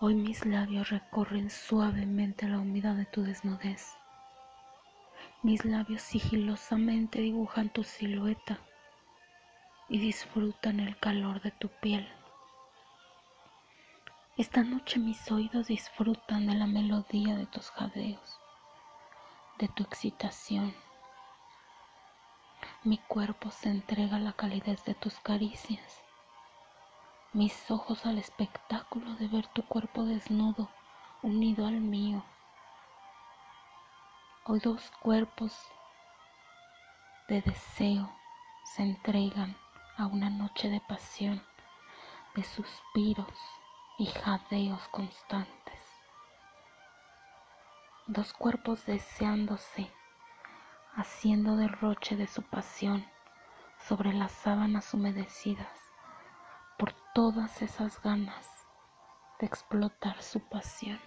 Hoy mis labios recorren suavemente la humedad de tu desnudez. Mis labios sigilosamente dibujan tu silueta y disfrutan el calor de tu piel. Esta noche mis oídos disfrutan de la melodía de tus jadeos, de tu excitación. Mi cuerpo se entrega a la calidez de tus caricias mis ojos al espectáculo de ver tu cuerpo desnudo unido al mío. Hoy dos cuerpos de deseo se entregan a una noche de pasión, de suspiros y jadeos constantes. Dos cuerpos deseándose, haciendo derroche de su pasión sobre las sábanas humedecidas todas esas ganas de explotar su pasión.